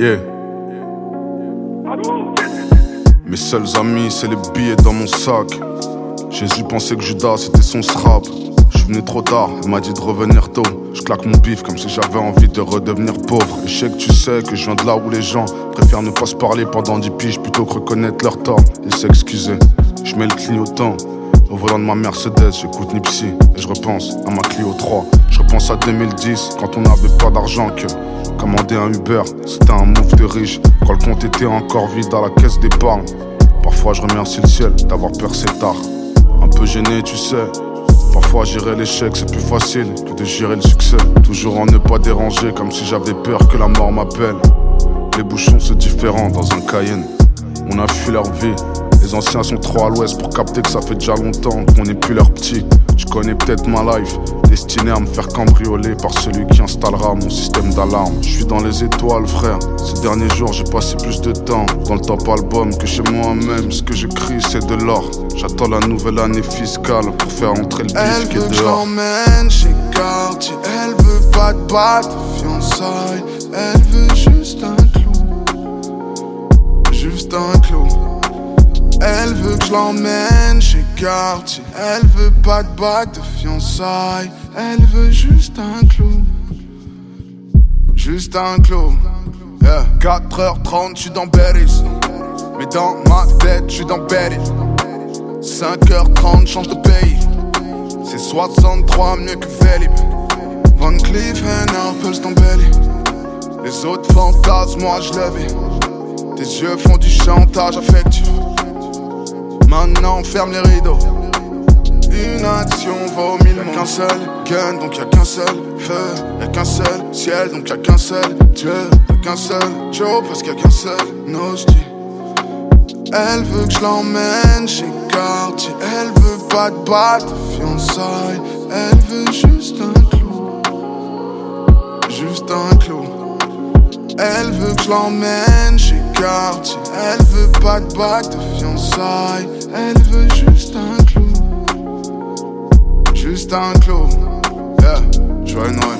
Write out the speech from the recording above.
Yeah. Mes seuls amis, c'est les billets dans mon sac. Jésus pensait que Judas c'était son strap. Je venu trop tard, il m'a dit de revenir tôt. Je claque mon bif comme si j'avais envie de redevenir pauvre. Et je sais que tu sais que je viens de là où les gens préfèrent ne pas se parler pendant 10 piges plutôt que reconnaître leur tort et s'excuser. Je mets le clignotant au volant de ma Mercedes, j'écoute Nipsey et je repense à ma Clio 3. Je repense à 2010 quand on n'avait pas d'argent que commander un Uber, c'était un move de riche. Quand le compte était encore vide à la caisse d'épargne. Parfois je remercie le ciel d'avoir percé tard. Un peu gêné, tu sais. Parfois gérer l'échec c'est plus facile que de gérer le succès. Toujours en ne pas déranger comme si j'avais peur que la mort m'appelle. Les bouchons sont différents dans un Cayenne. On a fui leur vie. Les anciens sont trop à l'ouest pour capter que ça fait déjà longtemps qu'on n'est plus leur petit. Je connais peut-être ma life, destiné à me faire cambrioler par celui qui installera mon système d'alarme. Je suis dans les étoiles, frère. Ces derniers jours, j'ai passé plus de temps dans le top album que chez moi-même. Ce que j'écris, c'est de l'or. J'attends la nouvelle année fiscale pour faire entrer le bif qui est dehors. Elle chez Cartier, elle veut pas de batte de fiançailles, elle veut juste un clou. Juste un clou. Elle veut je l'emmène chez Cartier. Elle veut pas de bague de fiançailles. Elle veut juste un clou. Juste un clou. 4h30, je suis dans Berries. Mais dans ma tête, je suis dans Berry. 5h30, change de pays. C'est 63 mieux que Vélib. Van Cleef et Narpels dans Belly. Les autres fantasmes, moi je le vis. Tes yeux font du chantage affectif. Maintenant, ferme les rideaux. Une action vaut mille Y'a qu'un seul gun, donc y'a qu'un seul feu. Y'a qu'un seul ciel, donc y'a qu'un seul Dieu. Y'a qu'un seul Joe, parce qu'il y a qu'un seul Nosti. Elle veut que je l'emmène chez Cartier. Elle veut pas de batte fiançailles. Elle veut juste un clou. Juste un clou. Elle veut que je l'emmène chez Cartier. Pas bague de fiançailles. Elle veut juste un clou. Juste un clou. Yeah, joyeux Noël.